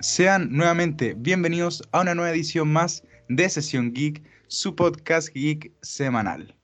Sean nuevamente bienvenidos a una nueva edición más de Sesión Geek, su podcast geek semanal.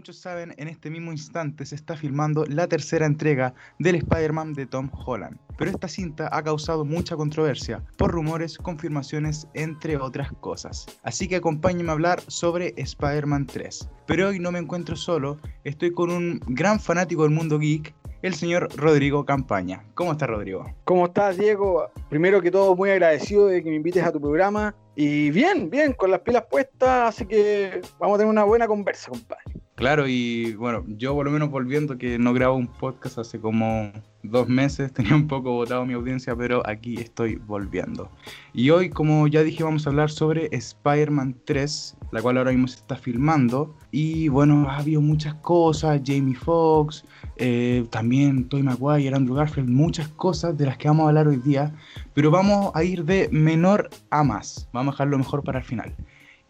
Muchos saben, en este mismo instante se está filmando la tercera entrega del Spider-Man de Tom Holland. Pero esta cinta ha causado mucha controversia por rumores, confirmaciones, entre otras cosas. Así que acompáñenme a hablar sobre Spider-Man 3. Pero hoy no me encuentro solo, estoy con un gran fanático del mundo geek, el señor Rodrigo Campaña. ¿Cómo estás, Rodrigo? ¿Cómo estás, Diego? Primero que todo, muy agradecido de que me invites a tu programa. Y bien, bien, con las pilas puestas, así que vamos a tener una buena conversa, compadre. Claro, y bueno, yo por lo menos volviendo que no grabo un podcast hace como dos meses, tenía un poco votado mi audiencia, pero aquí estoy volviendo. Y hoy, como ya dije, vamos a hablar sobre Spider-Man 3, la cual ahora mismo se está filmando. Y bueno, ha habido muchas cosas, Jamie Foxx, eh, también Toy Maguire, Andrew Garfield, muchas cosas de las que vamos a hablar hoy día, pero vamos a ir de menor a más, vamos a dejar lo mejor para el final.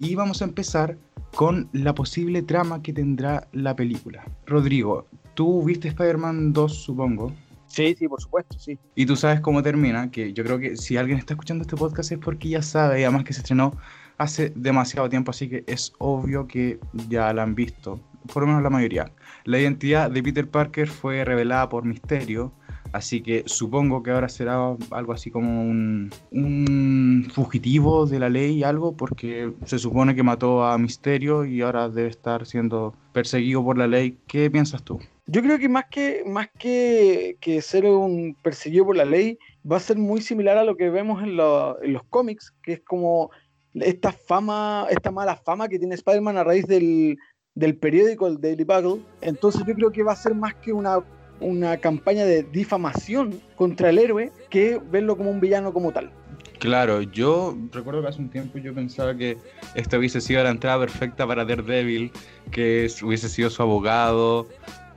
Y vamos a empezar con la posible trama que tendrá la película. Rodrigo, tú viste Spider-Man 2, supongo. Sí, sí, por supuesto, sí. Y tú sabes cómo termina, que yo creo que si alguien está escuchando este podcast es porque ya sabe, y además que se estrenó hace demasiado tiempo, así que es obvio que ya la han visto, por lo menos la mayoría. La identidad de Peter Parker fue revelada por Misterio, Así que supongo que ahora será algo así como un, fugitivo de la ley, algo, porque se supone que mató a Misterio y ahora debe estar siendo perseguido por la ley. ¿Qué piensas tú? Yo creo que más que, más que, ser un perseguido por la ley, va a ser muy similar a lo que vemos en, los cómics, que es como esta fama, esta mala fama que tiene Spider-Man a raíz del, del periódico, el Daily Bugle. Entonces yo creo que va a ser más que una una campaña de difamación contra el héroe que verlo como un villano como tal. Claro, yo recuerdo que hace un tiempo yo pensaba que esta hubiese sido la entrada perfecta para Daredevil, que hubiese sido su abogado,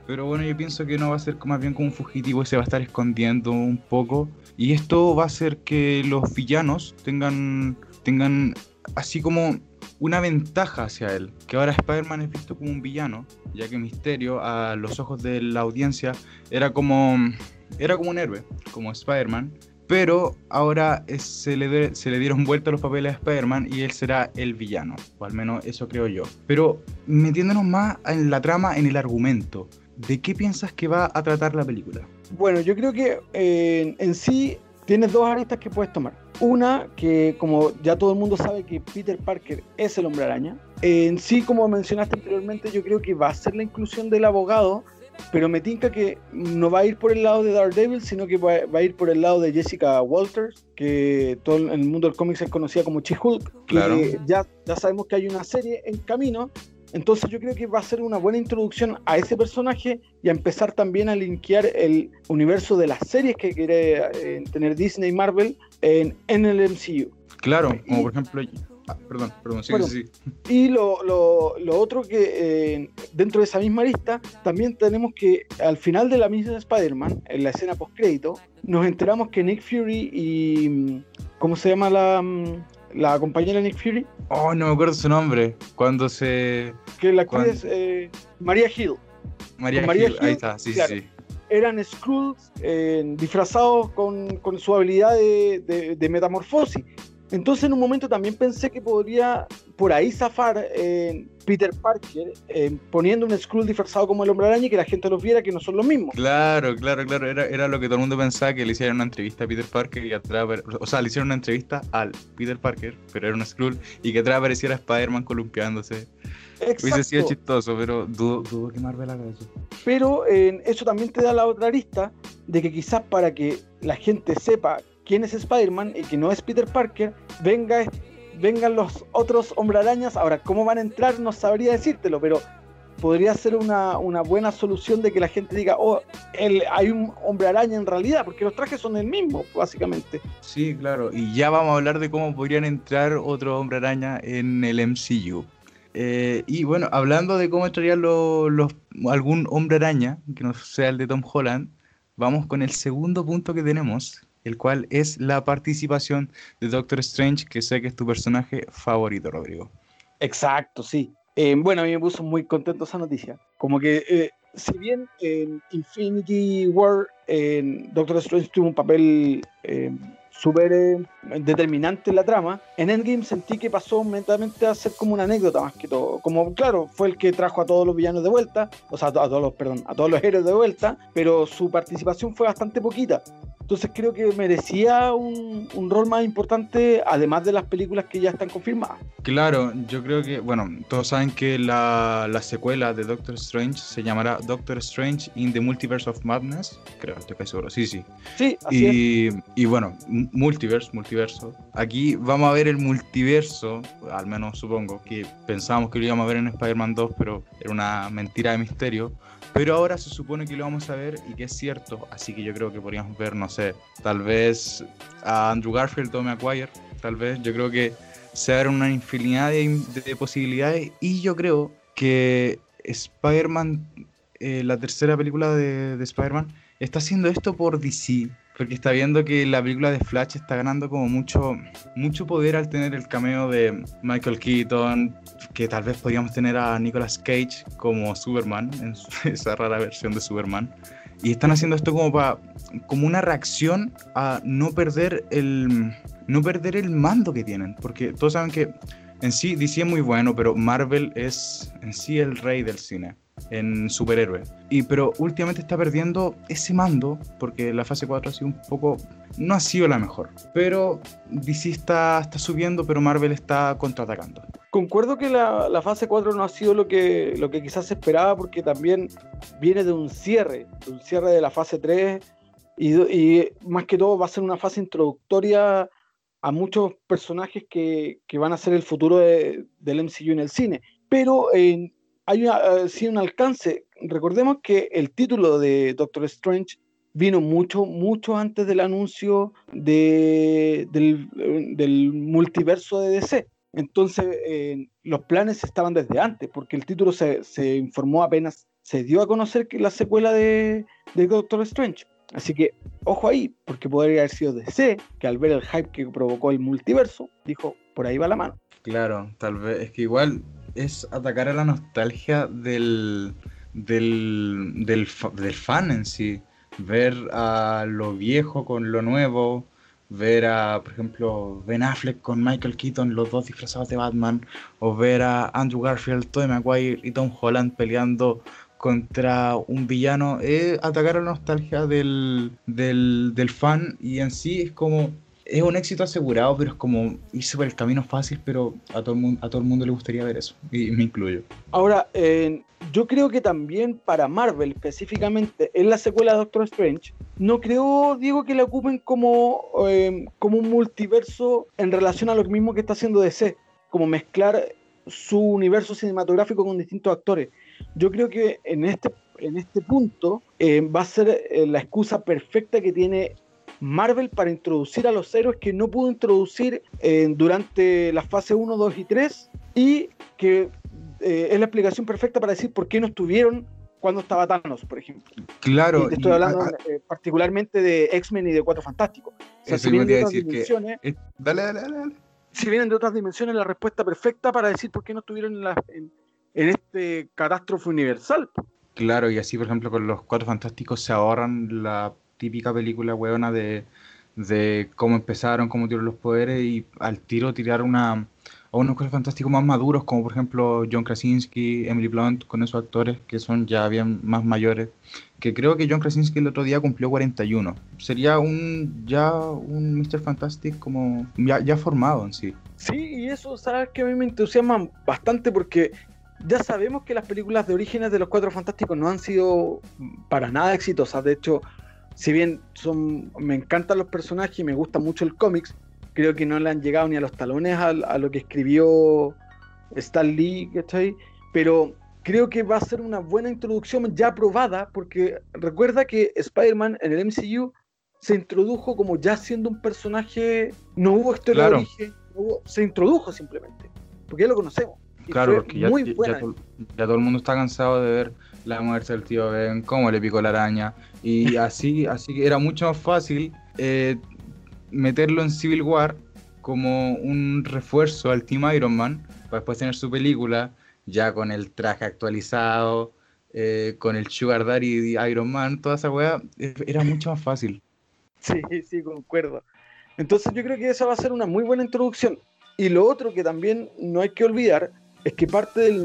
pero bueno, yo pienso que no va a ser más bien como un fugitivo y se va a estar escondiendo un poco. Y esto va a hacer que los villanos tengan, tengan así como una ventaja hacia él, que ahora Spider-Man es visto como un villano, ya que Misterio a los ojos de la audiencia era como, era como un héroe, como Spider-Man, pero ahora se, le se le dieron vuelta los papeles a Spider-Man y él será el villano, o al menos eso creo yo. Pero metiéndonos más en la trama, en el argumento, ¿de qué piensas que va a tratar la película? Bueno, yo creo que eh, en sí tienes dos aristas que puedes tomar. Una, que como ya todo el mundo sabe que Peter Parker es el hombre araña. En sí, como mencionaste anteriormente, yo creo que va a ser la inclusión del abogado, pero me tinca que no va a ir por el lado de Daredevil, sino que va, a ir por el lado de Jessica Walters, que todo en el mundo del cómic se conocía como She-Hulk. Claro. ya, ya sabemos que hay una serie en camino entonces yo creo que va a ser una buena introducción a ese personaje y a empezar también a linkear el universo de las series que quiere eh, tener Disney y Marvel en, el MCU. Claro, como por ejemplo... Ah, perdón, perdón, sí, sí, Y lo, otro que eh, dentro de esa misma lista, también tenemos que al final de la misma Spider-Man, en la escena post-crédito, nos enteramos que Nick Fury y... ¿Cómo se llama la, mm, la compañera Nick Fury. Oh, no me acuerdo su nombre. Cuando se. Que la actriz es eh, María Hill. María, Hill, ahí está, sí, sí. Eran Skrulls eh, disfrazados con, con, su habilidad de, de metamorfosis. Entonces en un momento también pensé que podría por ahí zafar eh, Peter Parker eh, poniendo un Skrull disfrazado como el hombre araña y que la gente los viera que no son los mismos. Claro, claro, claro. Era, era lo que todo el mundo pensaba que le hicieran una entrevista a Peter Parker y atrás, o sea, le hicieron una entrevista al Peter Parker, pero era un Skrull, y que atrás apareciera Spider-Man columpiándose. Exacto. Hubiese sido chistoso, pero dudo, que Marvel haga eso. Pero eh, eso también te da la otra lista de que quizás para que la gente sepa quién es Spider-Man y que no es Peter Parker, venga, vengan los otros hombre arañas. Ahora, ¿cómo van a entrar? No sabría decírtelo, pero podría ser una, buena solución de que la gente diga, oh, hay un hombre araña en realidad, porque los trajes son el mismo, básicamente. Sí, claro, y ya vamos a hablar de cómo podrían entrar otro hombre araña en el MCU. Eh, y bueno, hablando de cómo entraría los, algún hombre araña, que no sea el de Tom Holland, vamos con el segundo punto que tenemos, el cual es la participación de Doctor Strange, que sé que es tu personaje favorito, Rodrigo. Exacto, sí. Eh, bueno, a mí me puso muy contento esa noticia. Como que, eh, si bien en Infinity War Doctor Strange tuvo un papel eh, súper determinante en la trama, en Endgame sentí que pasó mentalmente a ser como una anécdota más que todo. Como, claro, fue el que trajo a todos los villanos de vuelta, o sea, a todos los, perdón, a todos los héroes de vuelta, pero su participación fue bastante poquita. Entonces creo que merecía un, un, rol más importante, además de las películas que ya están confirmadas. Claro, yo creo que, bueno, todos saben que la, la secuela de Doctor Strange se llamará Doctor Strange in the Multiverse of Madness, creo, estoy casi seguro, sí, sí. Sí, así y, es. y bueno, multiverse, multiverso. Aquí vamos a ver el multiverso, al menos supongo, que pensábamos que lo íbamos a ver en Spider-Man 2, pero era una mentira de misterio. Pero ahora se supone que lo vamos a ver y que es cierto, así que yo creo que podríamos ver, no sé, tal vez a Andrew Garfield o Maguire, tal vez, yo creo que se abren una infinidad de, posibilidades y yo creo que Spider-Man, eh, la tercera película de, de Spider-Man, está haciendo esto por DC, porque está viendo que la película de Flash está ganando como mucho, mucho poder al tener el cameo de Michael Keaton, que tal vez podríamos tener a Nicolas Cage como Superman, en esa rara versión de Superman. Y están haciendo esto como para como una reacción a no perder el no perder el mando que tienen, porque todos saben que en sí DC es muy bueno, pero Marvel es en sí el rey del cine en superhéroe. Y, pero últimamente está perdiendo ese mando porque la fase 4 ha sido un poco... No ha sido la mejor. Pero DC está, está subiendo, pero Marvel está contraatacando. Concuerdo que la, la, fase 4 no ha sido lo que, lo que quizás se esperaba porque también viene de un cierre, de un cierre de la fase 3 y, y más que todo va a ser una fase introductoria a muchos personajes que, que van a ser el futuro de, del MCU en el cine. Pero en hay uh, sí un alcance. Recordemos que el título de Doctor Strange vino mucho, mucho antes del anuncio de, del, del, multiverso de DC. Entonces, eh, los planes estaban desde antes, porque el título se, se, informó apenas, se dio a conocer que la secuela de, de Doctor Strange. Así que, ojo ahí, porque podría haber sido DC, que al ver el hype que provocó el multiverso, dijo, por ahí va la mano. Claro, tal vez, es que igual es atacar a la nostalgia del, del, del, del, fan en sí. Ver a lo viejo con lo nuevo, ver a, por ejemplo, Ben Affleck con Michael Keaton, los dos disfrazados de Batman, o ver a Andrew Garfield, Tobey Maguire y Tom Holland peleando contra un villano, es atacar a la nostalgia del, del, del fan y en sí es como es un éxito asegurado, pero es como irse por el camino fácil, pero a todo el mundo, a todo el mundo le gustaría ver eso, y me incluyo. Ahora, yo creo que también para Marvel específicamente, en la secuela de Doctor Strange, no creo, Diego, que la ocupen como, eh, como un multiverso en relación a lo mismo que está haciendo DC, como mezclar su universo cinematográfico con distintos actores. Yo creo que en este, en este punto eh, va a ser eh, la excusa perfecta que tiene Marvel para introducir a los héroes que no pudo introducir eh, durante la fase 1, 2 y 3 y que eh, es la explicación perfecta para decir por qué no estuvieron cuando estaba Thanos, por ejemplo. Claro. Y te estoy hablando a, a, eh, particularmente de X-Men y de Cuatro Fantásticos. O sea, si vienen de otras dimensiones, que, dale, dale, dale. Si vienen de otras dimensiones, la respuesta perfecta para decir por qué no estuvieron en, la, en, en este catástrofe universal. Claro, y así, por ejemplo, con los Cuatro Fantásticos se ahorran la típica película weona de, de cómo empezaron, cómo tiraron los poderes y al tiro tirar una, a unos fantásticos más maduros, como por ejemplo John Krasinski, Emily Blunt, con esos actores que son ya bien más mayores. Que creo que John Krasinski el otro día cumplió 41. Sería un ya un Mr. Fantastic como ya, ya formado en sí. Sí, y eso, sabes que a mí me entusiasma bastante porque ya sabemos que las películas de orígenes de los Cuatro Fantásticos no han sido para nada exitosas. De hecho, si bien son, me encantan los personajes y me gusta mucho el cómics, creo que no le han llegado ni a los talones a, a lo que escribió Stan Lee, ¿cachai? Pero creo que va a ser una buena introducción ya probada, porque recuerda que Spider-Man en el MCU se introdujo como ya siendo un personaje, no hubo historia claro. de origen, no hubo, se introdujo simplemente, porque ya lo conocemos. claro, porque ya, ya, ya, todo, ya todo el mundo está cansado de ver la muerte del tío Ben, cómo le picó la araña, y así, así que era mucho más fácil eh, meterlo en Civil War como un refuerzo al Team Iron Man, para después tener su película ya con el traje actualizado, eh, con el Sugar Daddy Iron Man, toda esa weá, eh, era mucho más fácil. Sí, sí, concuerdo. Entonces yo creo que esa va a ser una muy buena introducción. Y lo otro que también no hay que olvidar es que parte del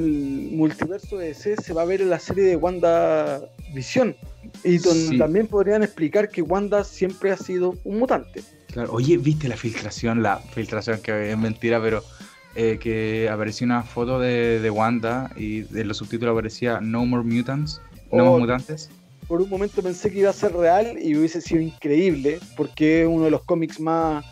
multiverso de DC se va a ver en la serie de Wanda Visión. Y donde también podrían explicar que Wanda siempre ha sido un mutante. Claro, oye, ¿viste la filtración? La filtración que es mentira, pero eh, que apareció una foto de, de, Wanda y de los subtítulos aparecía No More Mutants, No More oh, Mutantes. Por un momento pensé que iba a ser real y hubiese sido increíble, porque es uno de los cómics más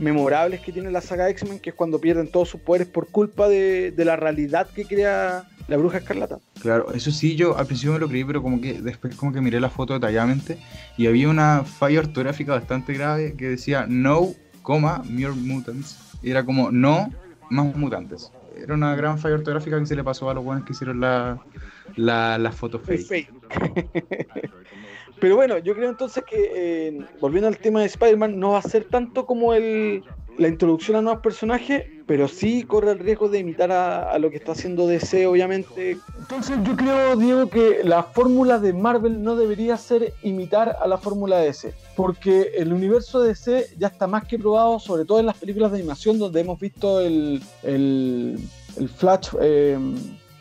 memorables que tiene la saga X-Men, que es cuando pierden todos sus poderes por culpa de, de, la realidad que crea la bruja escarlata. Claro, eso sí, yo al principio me lo creí, pero como que después como que miré la foto detalladamente y había una falla ortográfica bastante grave que decía no, coma, mere mutants. Y era como no, más mutantes. Era una gran falla ortográfica que se le pasó a los buenos que hicieron la, la, la foto fake. Pero bueno, yo creo entonces que, eh, volviendo al tema de Spider-Man, no va a ser tanto como el, la introducción a nuevos personajes, pero sí corre el riesgo de imitar a, lo que está haciendo DC, obviamente. Entonces yo creo, Diego, que la fórmula de Marvel no debería ser imitar a la fórmula de DC, porque el universo de DC ya está más que probado, sobre todo en las películas de animación, donde hemos visto el, el, Flash, eh,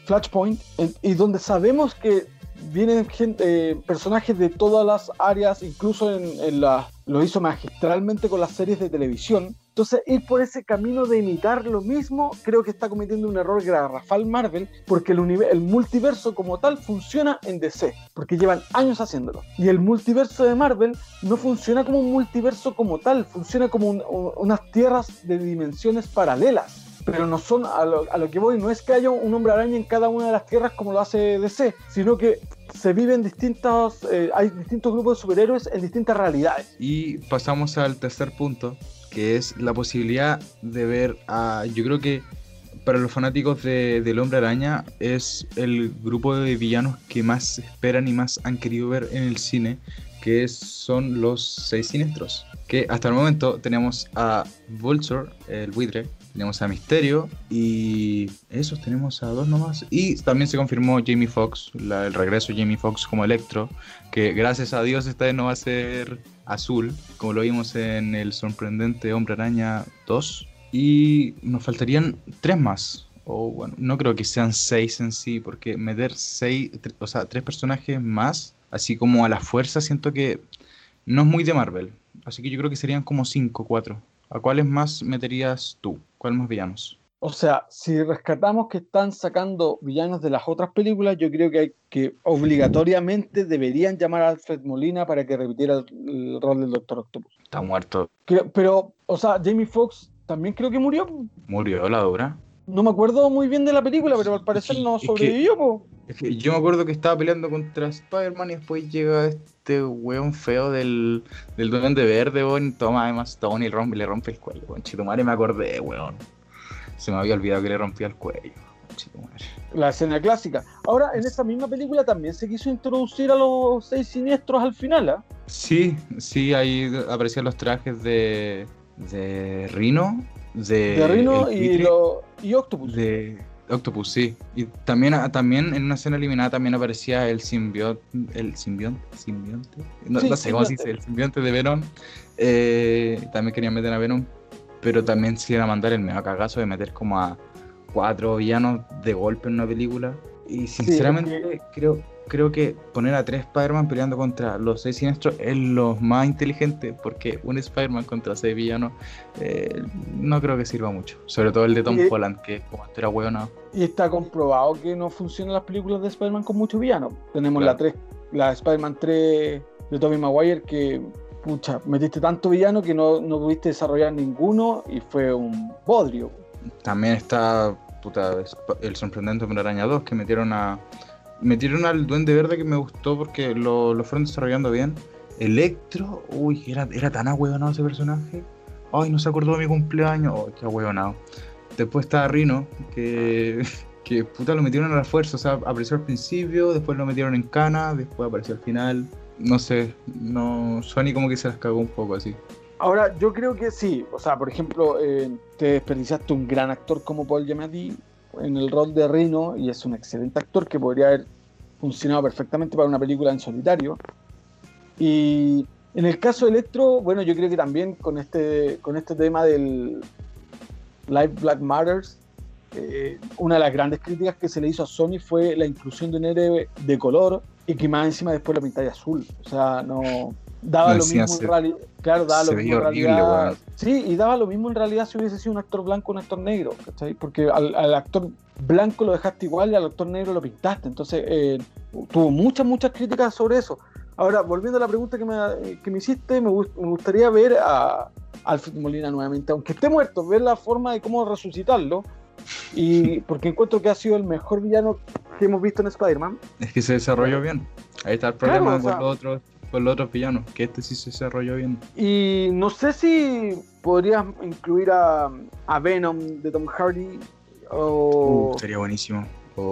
Flashpoint, y donde sabemos que vienen gente, personajes de todas las áreas, incluso en, la, lo hizo magistralmente con las series de televisión. Entonces, ir por ese camino de imitar lo mismo, creo que está cometiendo un error garrafal Marvel, porque el multiverso como tal funciona en DC, porque llevan años haciéndolo. Y el multiverso de Marvel no funciona como un multiverso como tal, funciona como unas tierras de dimensiones paralelas pero no son a lo, a lo, que voy, no es que haya un hombre araña en cada una de las tierras como lo hace DC, sino que se viven distintos, eh, hay distintos grupos de superhéroes en distintas realidades. Y pasamos al tercer punto, que es la posibilidad de ver a, yo creo que para los fanáticos de, del hombre araña es el grupo de villanos que más esperan y más han querido ver en el cine, que son los seis siniestros. Que hasta el momento tenemos a Vulture, el buitre, tenemos a Misterio y esos tenemos a dos nomás. Y también se confirmó Jamie Foxx, el regreso de Jamie Foxx como Electro, que gracias a Dios esta vez no va a ser azul, como lo vimos en el sorprendente Hombre Araña 2. Y nos faltarían tres más. O bueno, no creo que sean seis en sí, porque meter seis, o sea, tres personajes más, así como a la fuerza, siento que no es muy de Marvel. Así que yo creo que serían como cinco, cuatro. ¿A cuáles más meterías tú? ¿Cuáles más villanos? O sea, si rescatamos que están sacando villanos de las otras películas, yo creo que hay que obligatoriamente deberían llamar a Alfred Molina para que repitiera el, rol del Doctor Octopus. Está muerto. pero, o sea, Jamie Foxx también creo que murió. Murió la dura. No me acuerdo muy bien de la película, pero al parecer no sobrevivió. Es que yo me acuerdo que estaba peleando contra Spider-Man y después llega este weón feo del, del Duende Verde, weón, toma además Stone y rompe, le rompe el cuello, weón. Chitumare me acordé, weón. Se me había olvidado que le rompía el cuello. Chitumare. La escena clásica. Ahora, en esa misma película también se quiso introducir a los seis siniestros al final, ¿ah? Sí, sí, ahí aparecían los trajes de, de Rino. De, de Rino y, lo, y Octopus. De, Octopus, sí. Y también, ah, también en una escena eliminada también aparecía el simbionte. El simbionte. simbionte no, sé cómo se dice, el simbionte de Venom. Eh, también querían meter a Venom. Pero también se iban a mandar el mega cagazo de meter como a cuatro villanos de golpe en una película. Y sinceramente creo creo que poner a tres Spider-Man peleando contra los seis siniestros es lo más inteligente, porque un Spider-Man contra seis villanos eh, no creo que sirva mucho. Sobre todo el de Tom Holland, que como era hueonado. Y está comprobado que no funcionan las películas de Spider-Man con muchos villanos. Tenemos la, tres, la Spider-Man 3 de Tobey Maguire que pucha, metiste tanto villano que no, no pudiste desarrollar ninguno y fue un bodrio. También está el sorprendente Hombre Araña 2 que metieron a metieron al Duende Verde que me gustó porque lo, lo fueron desarrollando bien. Electro, uy, era, era tan ahueonado ese personaje. Ay, no se acordó de mi cumpleaños. Ay, qué ahueonado. Después está Rino, que, que puta lo metieron a la fuerza. O sea, apareció al principio, después lo metieron en cana, después apareció al final. No sé, no. Sony como que se las cagó un poco así. Ahora, yo creo que sí. O sea, por ejemplo, eh, te desperdiciaste un gran actor como Paul Giamatti en el rol de Rino y es un excelente actor que podría haber funcionado perfectamente para una película en solitario. Y en el caso de Electro, bueno, yo creo que también con este, con este tema del Live Black Matters, eh, una de las grandes críticas que se le hizo a Sony fue la inclusión de un héroe de color y que más encima después la pintáis azul. O sea, no daba lo mismo en realidad. Claro, daba lo mismo en realidad. Sí, y daba lo mismo en realidad si hubiese sido un actor blanco o un actor negro, ¿cachai? Porque al, actor blanco lo dejaste igual y al actor negro lo pintaste. Entonces, eh, tuvo muchas, muchas críticas sobre eso. Ahora, volviendo a la pregunta que me, que me hiciste, me, gustaría ver a Alfred Molina nuevamente, aunque esté muerto, ver la forma de cómo resucitarlo. Y porque encuentro que ha sido el mejor villano que hemos visto en Spider-Man. Es que se desarrolló bien. Ahí está el problema con, los otros, con los otros villanos, que este sí se desarrolló bien. Y no sé si podrías incluir a, a Venom de Tom Hardy. O, uh, sería buenísimo.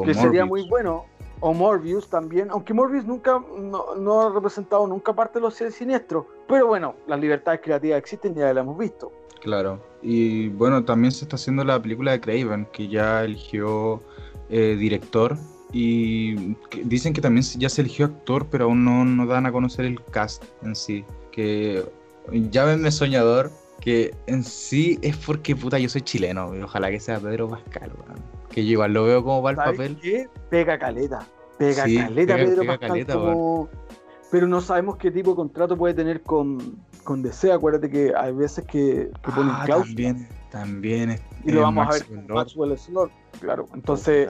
que sería muy bueno o Morbius también, aunque Morbius nunca no, ha representado nunca parte de los seres siniestros, pero bueno, las libertades creativas existen ya las hemos visto. Claro, y bueno, también se está haciendo la película de Craven, que ya eligió eh, director, y dicen que también ya se eligió actor, pero aún no, no dan a conocer el cast en sí, que llámenme soñador, que en sí es porque puta yo soy chileno, y ojalá que sea Pedro Pascal, que yo igual lo veo como para el papel. Qué? Pega caleta. Pega caleta Pedro Pascal Pero no sabemos qué tipo de contrato puede tener con, con DC. Acuérdate que hay veces que, que ponen ah, También, también. y lo vamos a ver con Maxwell Slot. Claro, entonces...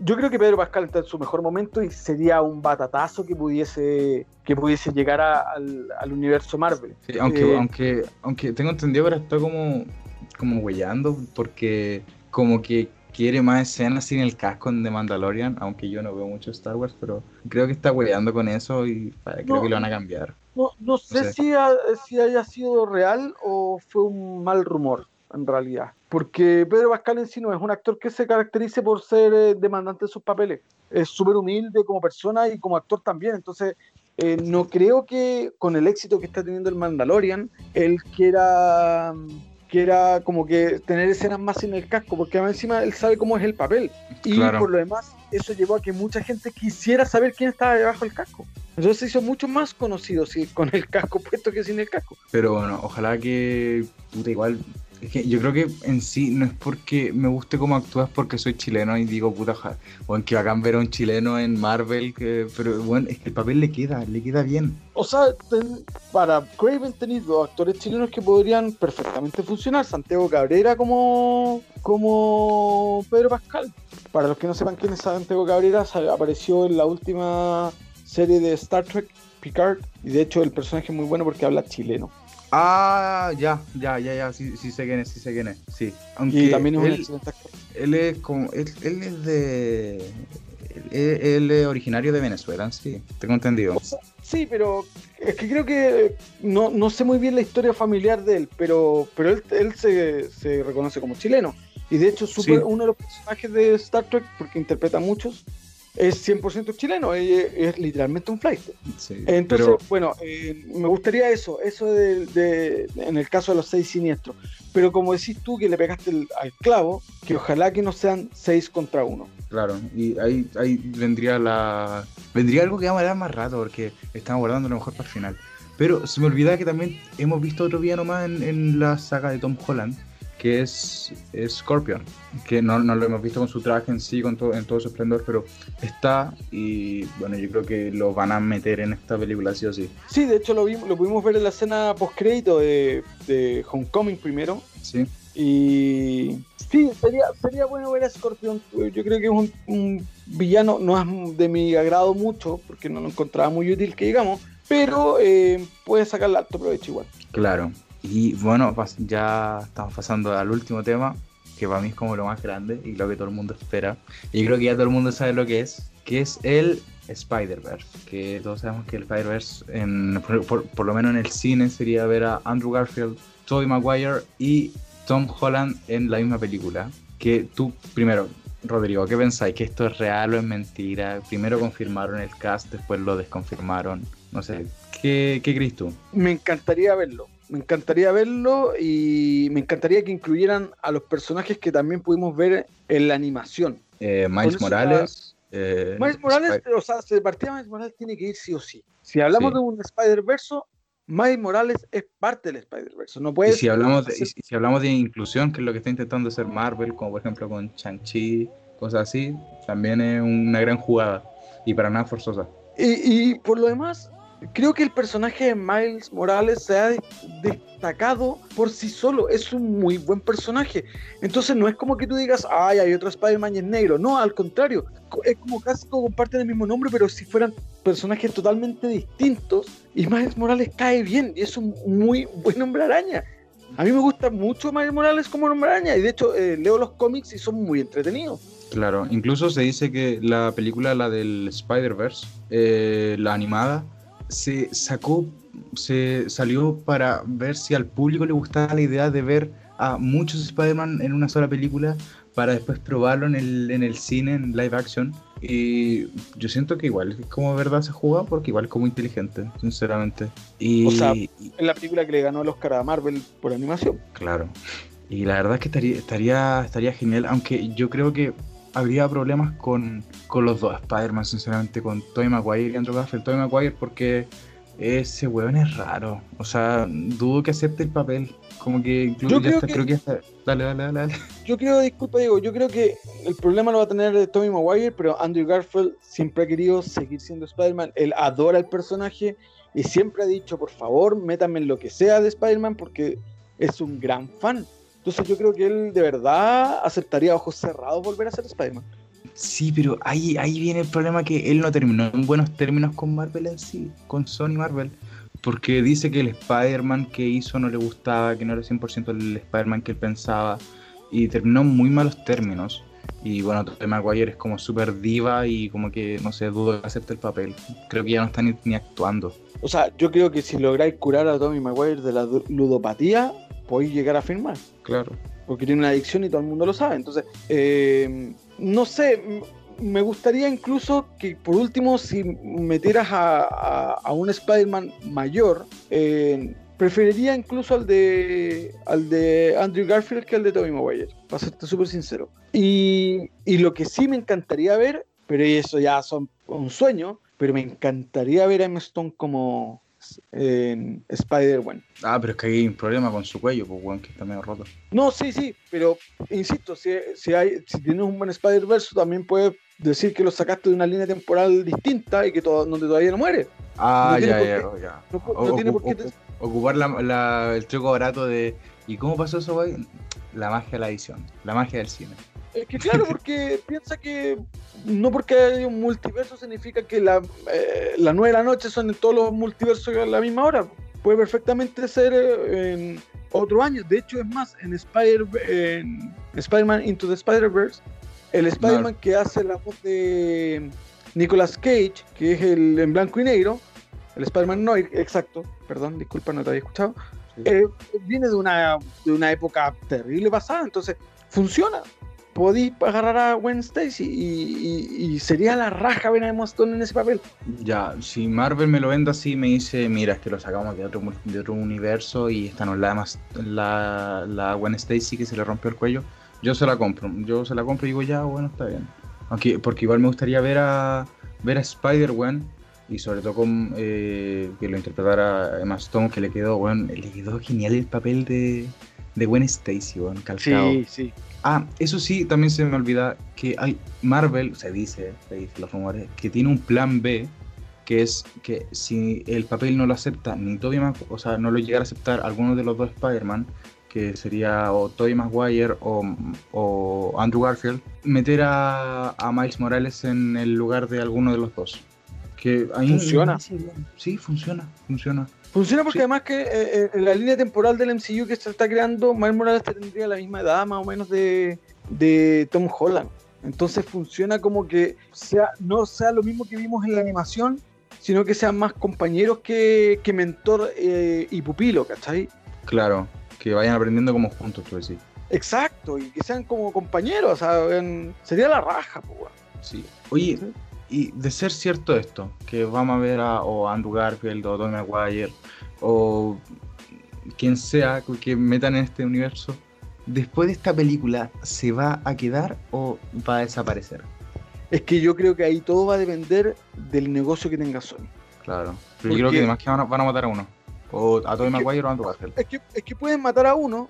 Yo creo que Pedro Pascal está en su mejor momento y sería un batatazo que pudiese que pudiese llegar al, al, universo Marvel. aunque, eh, aunque, aunque tengo entendido que ahora está como, como huellando porque como que quiere más escenas sin el casco de Mandalorian, aunque yo no veo mucho Star Wars, pero creo que está hueveando con eso y creo que lo van a cambiar. No, no sé, Si, si haya sido real o fue un mal rumor, en realidad. Porque Pedro Pascal en sí no es un actor que se caracterice por ser eh, demandante de sus papeles. Es súper humilde como persona y como actor también. Entonces, eh, no creo que con el éxito que está teniendo el Mandalorian, él quiera que era como que tener escenas más sin el casco, porque encima él sabe cómo es el papel. Y por lo demás, eso llevó a que mucha gente quisiera saber quién estaba debajo del casco. Entonces se hizo mucho más conocido con el casco puesto que sin el casco. Pero bueno, ojalá que puta, igual es que yo creo que en sí no es porque me guste cómo actúas porque soy chileno y digo, puta, o en que bacán ver a un chileno en Marvel, pero bueno, es que el papel le queda, le queda bien. O sea, para Craven tenéis dos actores chilenos que podrían perfectamente funcionar, Santiago Cabrera como, como Pedro Pascal. Para los que no sepan quién es Santiago Cabrera, apareció en la última serie de Star Trek Picard y de hecho el personaje es muy bueno porque habla chileno. Ah, ya, ya, ya, ya, sí, sí sé quién es, sí sé quién es, sí. Aunque y también es un él, Él es como, él, es de, él, es originario de Venezuela, sí, tengo entendido. sí, pero es que creo que no, no sé muy bien la historia familiar de él, pero, pero él, él se, se reconoce como chileno. Y de hecho, super, uno de los personajes de Star Trek, porque interpreta a muchos, es 100% chileno, es, literalmente un flight. Entonces, bueno, eh, me gustaría eso, eso de, en el caso de los seis siniestros. Pero como decís tú que le pegaste al clavo, que ojalá que no sean seis contra uno. Claro, y ahí, ahí vendría la vendría algo que vamos a dar más rato, porque estamos guardando lo mejor para el final. Pero se me olvidaba que también hemos visto otro villano más en, en la saga de Tom Holland, que es, Scorpion, que no, no, lo hemos visto con su traje en sí, con todo, en todo su esplendor, pero está y bueno, yo creo que lo van a meter en esta película sí o sí. Sí, de hecho lo, vimos, lo pudimos ver en la escena post-crédito de, de Homecoming primero. Sí. Y sí, sería, sería bueno ver a Scorpion. Yo creo que es un, un villano, no es de mi agrado mucho, porque no lo encontraba muy útil que digamos, pero eh, puede sacarle alto provecho igual. Claro, y bueno, ya estamos pasando al último tema, que para mí es como lo más grande y lo que todo el mundo espera. Y creo que ya todo el mundo sabe lo que es, que es el Spider-Verse. Que todos sabemos que el Spider-Verse, por, por, lo menos en el cine, sería ver a Andrew Garfield, Tobey Maguire y Tom Holland en la misma película. Que tú, primero, Rodrigo, ¿qué pensáis? ¿Que esto es real o es mentira? Primero confirmaron el cast, después lo desconfirmaron. No sé, ¿qué, qué crees tú? Me encantaría verlo me encantaría verlo y me encantaría que incluyeran a los personajes que también pudimos ver en la animación. Eh, Miles Morales. Eh, Miles Morales, o sea, de partida Miles Morales tiene que ir sí o sí. Si hablamos de un Spider-Verse, Miles Morales es parte del Spider-Verse. No puede y si hablamos de, si hablamos de inclusión, que es lo que está intentando hacer Marvel, como por ejemplo con Shang-Chi, cosas así, también es una gran jugada y para nada forzosa. Y, y por lo demás, creo que el personaje de Miles Morales se ha destacado por sí solo. Es un muy buen personaje. Entonces no es como que tú digas, ay, hay otro Spider-Man y es negro. No, al contrario. Es como casi como comparten el mismo nombre, pero si fueran personajes totalmente distintos. Y Miles Morales cae bien y es un muy buen hombre araña. A mí me gusta mucho Miles Morales como hombre araña. Y de hecho, eh, leo los cómics y son muy entretenidos. Claro, incluso se dice que la película, la del Spider-Verse, eh, la animada, se sacó, se salió para ver si al público le gustaba la idea de ver a muchos Spider-Man en una sola película para después probarlo en el, en el cine, en live action. Y yo siento que igual es como verdad se juega porque igual es como inteligente, sinceramente. Y, o sea, en la película que le ganó el Oscar a Marvel por animación. Claro. Y la verdad es que estaría, estaría, estaría genial, aunque yo creo que habría problemas con, con los dos Spider-Man, sinceramente, con Tobey Maguire y Andrew Garfield. Tobey Maguire porque ese weón es raro. O sea, dudo que acepte el papel. Como que incluso ya está, creo que está... Dale, dale, dale, dale. Yo creo, disculpa Diego, yo creo que el problema lo va a tener Tobey Maguire, pero Andrew Garfield siempre ha querido seguir siendo Spider-Man. Él adora el personaje y siempre ha dicho, por favor, métame en lo que sea de Spider-Man porque es un gran fan. Entonces yo creo que él de verdad aceptaría ojos cerrados volver a ser Spider-Man. Sí, pero ahí, ahí viene el problema que él no terminó en buenos términos con Marvel en sí, con Sony Marvel. Porque dice que el Spider-Man que hizo no le gustaba, que no era 100% el Spider-Man que él pensaba. Y terminó en muy malos términos. Y bueno, Tobey Maguire es como súper diva y como que, no sé, dudo que acepte el papel. Creo que ya no está ni, ni actuando. O sea, yo creo que si lográis curar a Tommy Maguire de la ludopatía, podéis llegar a firmar. Claro. Porque tiene una adicción y todo el mundo lo sabe. Entonces, eh, no sé, me gustaría incluso que por último, si metieras a, un Spider-Man mayor, eh, preferiría incluso al de al de Andrew Garfield que al de Tobey Maguire, para serte súper sincero. Y, y lo que sí me encantaría ver, pero eso ya son un sueño, pero me encantaría ver a Emma Stone como, en Spider-Man. Ah, pero es que hay un problema con su cuello, pues, que está medio roto. No, sí, sí, pero insisto, si, si, hay, si tienes un buen Spider-Verse, también puedes decir que lo sacaste de una línea temporal distinta y que todo, donde todavía no muere. Ah, ya, ya, ya. No, tiene por qué. Ocupar el truco barato de. ¿Y cómo pasó eso, güey? La magia de la edición, la magia del cine. Es que claro, porque piensa que no porque hay un multiverso significa que la, eh, las nueve de la noche son en todos los multiversos a la misma hora. Puede perfectamente ser eh, en otro año. De hecho, es más, en Spider en Spider-Man Into the Spider-Verse, el Spider-Man que hace la voz de Nicolas Cage, que es el en blanco y negro, el Spider-Man no, exacto, perdón, disculpa, no te había escuchado, eh, viene de una, de una época terrible pasada, entonces funciona podí agarrar a Gwen Stacy y, sería la raja ver a Emma en ese papel. Ya, si Marvel me lo vende así, me dice, mira, es que lo sacamos de otro, de otro universo y esta no es la, la, la que se le rompió el cuello, yo se la compro. Yo se la compro y digo, ya, bueno, está bien. Aunque, porque igual me gustaría ver a, ver a Spider-Gwen y sobre todo con eh, que lo interpretara Emma Stone, que le quedó, bueno, le quedó genial el papel de, de Gwen Stacy, bueno, calcado. Sí, sí. Ah, eso sí, también se me olvida que hay Marvel, se dice, se dice los rumores, que tiene un plan B, que es que si el papel no lo acepta ni Tobey Maguire, o sea, no lo llegara a aceptar alguno de los dos Spider-Man, que sería o Tobey Maguire o, Andrew Garfield, meter a, Miles Morales en el lugar de alguno de los dos. Que ahí funciona. Sí, funciona, funciona. Funciona porque además que eh, eh, en la línea temporal del MCU que se está creando, Miles Morales tendría la misma edad más o menos de, de Tom Holland. Entonces funciona como que sea, no sea lo mismo que vimos en la animación, sino que sean más compañeros que, que mentor eh, y pupilo, ¿cachai? Claro, que vayan aprendiendo como juntos, tú decís. Exacto, y que sean como compañeros, o sea, sería la raja, pues. Sí. Oye, y de ser cierto esto, que vamos a ver a o Andrew Garfield o Tony Maguire o quien sea que metan en este universo, después de esta película, ¿se va a quedar o va a desaparecer? Es que yo creo que ahí todo va a depender del negocio que tenga Sony. Claro. Pero yo creo que además que van a, van a matar a uno. O a Tobey Maguire o a Andrew Garfield. Es que, es que pueden matar a uno,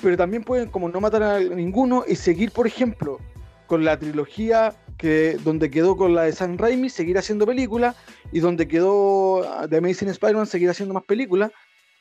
pero también pueden como no matar a ninguno y seguir, por ejemplo, con la trilogía que donde quedó con la de Sam Raimi, seguir haciendo películas, y donde quedó The Amazing Spider-Man, seguir haciendo más películas,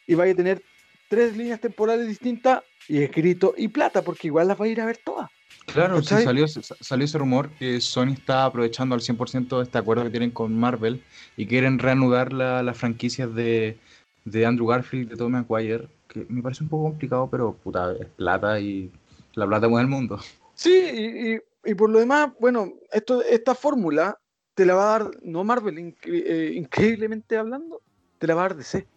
y vaya a tener tres líneas temporales distintas, y escrito y plata, porque igual las va a ir a ver todas. Claro, sí, salió, salió ese rumor que Sony está aprovechando al 100% este acuerdo que tienen con Marvel y quieren reanudar las franquicias de, de Andrew Garfield y de Tom Maguire, que me parece un poco complicado, pero puta, es plata y la plata mueve el mundo. Sí, y, por lo demás, bueno, esto, esta fórmula te la va a dar, no Marvel, eh, increíblemente hablando, te la va a dar DC.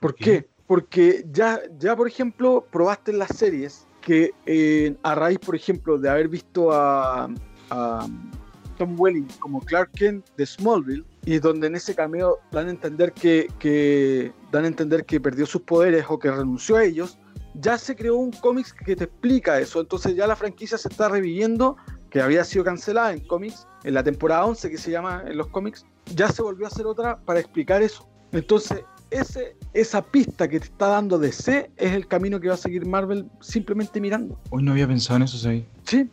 ¿Por qué? Porque ya, ya, por ejemplo, probaste en las series que eh, a raíz, por ejemplo, de haber visto a, Tom Welling como Clark Kent de Smallville, y donde en ese cameo dan a entender que, que, dan a entender que perdió sus poderes o que renunció a ellos, ya se creó un cómics que te explica eso. Entonces ya la franquicia se está reviviendo, que había sido cancelada en cómics, en la temporada 11 que se llama en los cómics, ya se volvió a hacer otra para explicar eso. Entonces, ese, esa pista que te está dando DC es el camino que va a seguir Marvel simplemente mirando. Hoy no había pensado en eso, sí. Sí,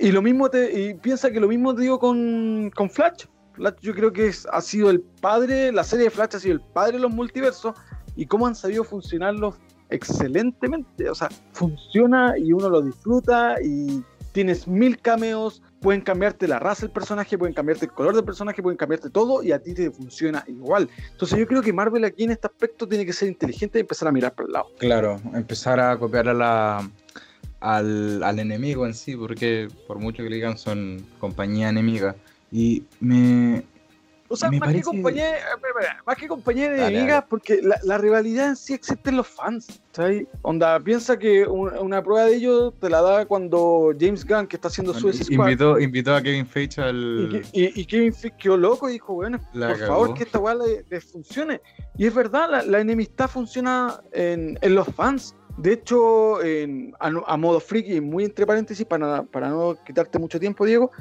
y lo mismo te, y piensa que lo mismo te digo con, con Flash. Flash yo creo que ha sido el padre, la serie de Flash ha sido el padre de los multiversos y cómo han sabido funcionarlos excelentemente. O sea, funciona y uno lo disfruta y tienes mil cameos, pueden cambiarte la raza del personaje, pueden cambiarte el color del personaje, pueden cambiarte todo y a ti te funciona igual. Entonces yo creo que Marvel aquí en este aspecto tiene que ser inteligente y empezar a mirar por el lado. Claro, empezar a copiar al, al enemigo en sí, porque por mucho que le digan son compañía enemiga. Y me, o sea, más, que compañía, más que compañía de amigas, porque la, rivalidad en sí existe en los fans. ¿sabes? Onda, piensa que una prueba de ello te la da cuando James Gunn, que está haciendo su invitó, invitó a Kevin Feige al. Y, Kevin Feige quedó loco y dijo, bueno, por favor, que esta weá le, funcione. Y es verdad, la, enemistad funciona en, en, los fans. De hecho, en, a, modo friki, muy entre paréntesis, para, para no quitarte mucho tiempo, Diego,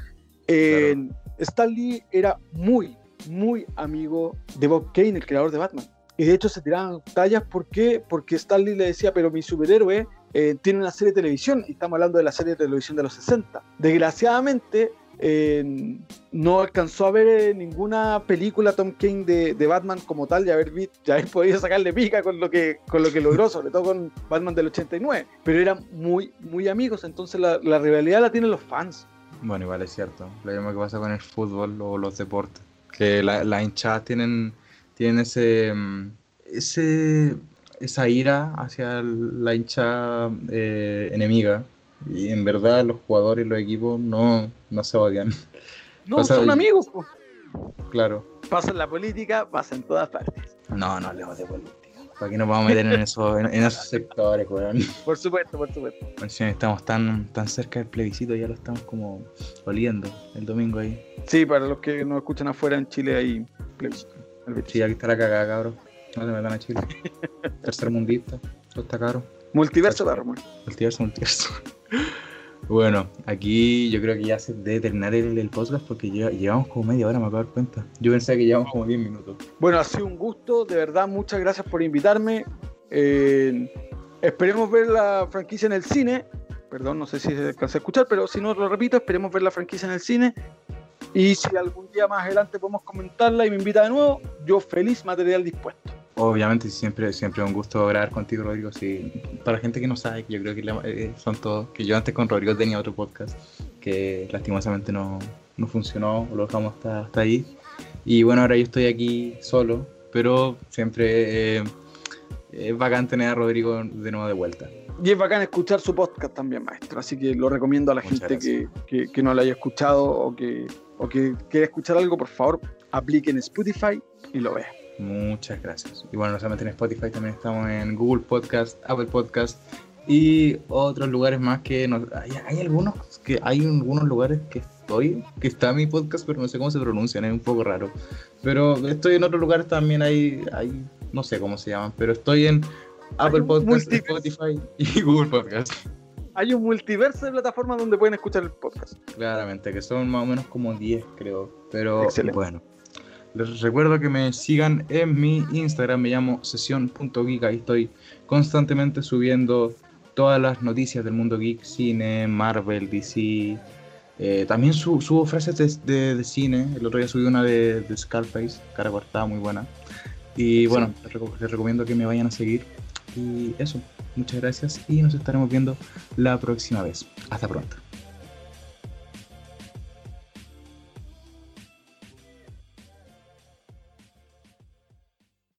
en Stan Lee era muy, muy amigo de Bob Kane, el creador de Batman. Y de hecho se tiraban tallas, ¿por qué? Porque Stanley le decía, pero mi superhéroe eh, tiene una serie de televisión, y estamos hablando de la serie de televisión de los 60. Desgraciadamente, eh, no alcanzó a ver eh, ninguna película Tom Kane de, Batman como tal, y haber, ya haber podido sacarle pica con lo, que, con lo que logró, sobre todo con Batman del 89. Pero eran muy, muy amigos, entonces la, la rivalidad la tienen los fans. Bueno, igual es cierto. Lo mismo que pasa con el fútbol o los deportes que las hinchadas tienen, tienen ese, mm, ese, esa ira hacia la hincha eh, enemiga. Y en verdad los jugadores y los equipos no, no se odian. No, son amigos. Claro. Pasa en la política, pasa en todas partes. No, no hablemos de política. ¿Para qué nos vamos a meter en, eso, en, esos sectores, weón? Por supuesto, por supuesto. estamos tan, tan cerca del plebiscito, ya lo estamos como oliendo el domingo ahí. Sí, para los que nos escuchan afuera en Chile hay plebiscito. Sí, aquí está la cagada, cabrón. No se metan a Chile. Tercer mundista, todo está caro. Multiverso, Darwin. Multiverso, multiverso. Bueno, aquí yo creo que ya se debe terminar el, podcast porque llevamos como media hora, me acabo de dar cuenta. Yo pensé que llevamos como 10 minutos. Bueno, ha sido un gusto, de verdad, muchas gracias por invitarme. Eh, esperemos ver la franquicia en el cine. Perdón, no sé si se alcanza a escuchar, pero si no lo repito, esperemos ver la franquicia en el cine. Y si algún día más adelante podemos comentarla y me invita de nuevo, yo feliz, material dispuesto. Obviamente, siempre, siempre es un gusto grabar contigo, Rodrigo. Sí, para la gente que no sabe, yo creo que eh, son todos, que yo antes con Rodrigo tenía otro podcast que lastimosamente no, no funcionó, lo dejamos hasta, hasta ahí. Y bueno, ahora yo estoy aquí solo, pero siempre eh, es bacán tener a Rodrigo de nuevo de vuelta. Y es bacán escuchar su podcast también, maestro. Así que lo recomiendo a la gente que, que, que, no lo haya escuchado o que, o que quiera escuchar algo, por favor, apliquen Spotify y lo vea. Muchas gracias. Y bueno, no solamente en Spotify, también estamos en Google Podcast, Apple Podcast y otros lugares más que hay, algunos que hay algunos lugares que estoy, que está mi podcast, pero no sé cómo se pronuncian, es un poco raro. Pero estoy en otros lugares también hay, hay no sé cómo se llaman, pero estoy en Apple Podcast, Spotify y Google Podcast. Hay un multiverso de plataformas donde pueden escuchar el podcast. Claramente, que son más o menos como 10, creo. Pero bueno. Les recuerdo que me sigan en mi Instagram, me llamo sesión.geek, ahí estoy constantemente subiendo todas las noticias del mundo geek, cine, Marvel, DC. Eh, también subo frases de, cine, el otro día subí una de, de Scarface, cara cortada, muy buena. Y bueno, les, recomiendo que me vayan a seguir. Y eso, muchas gracias y nos estaremos viendo la próxima vez. Hasta pronto.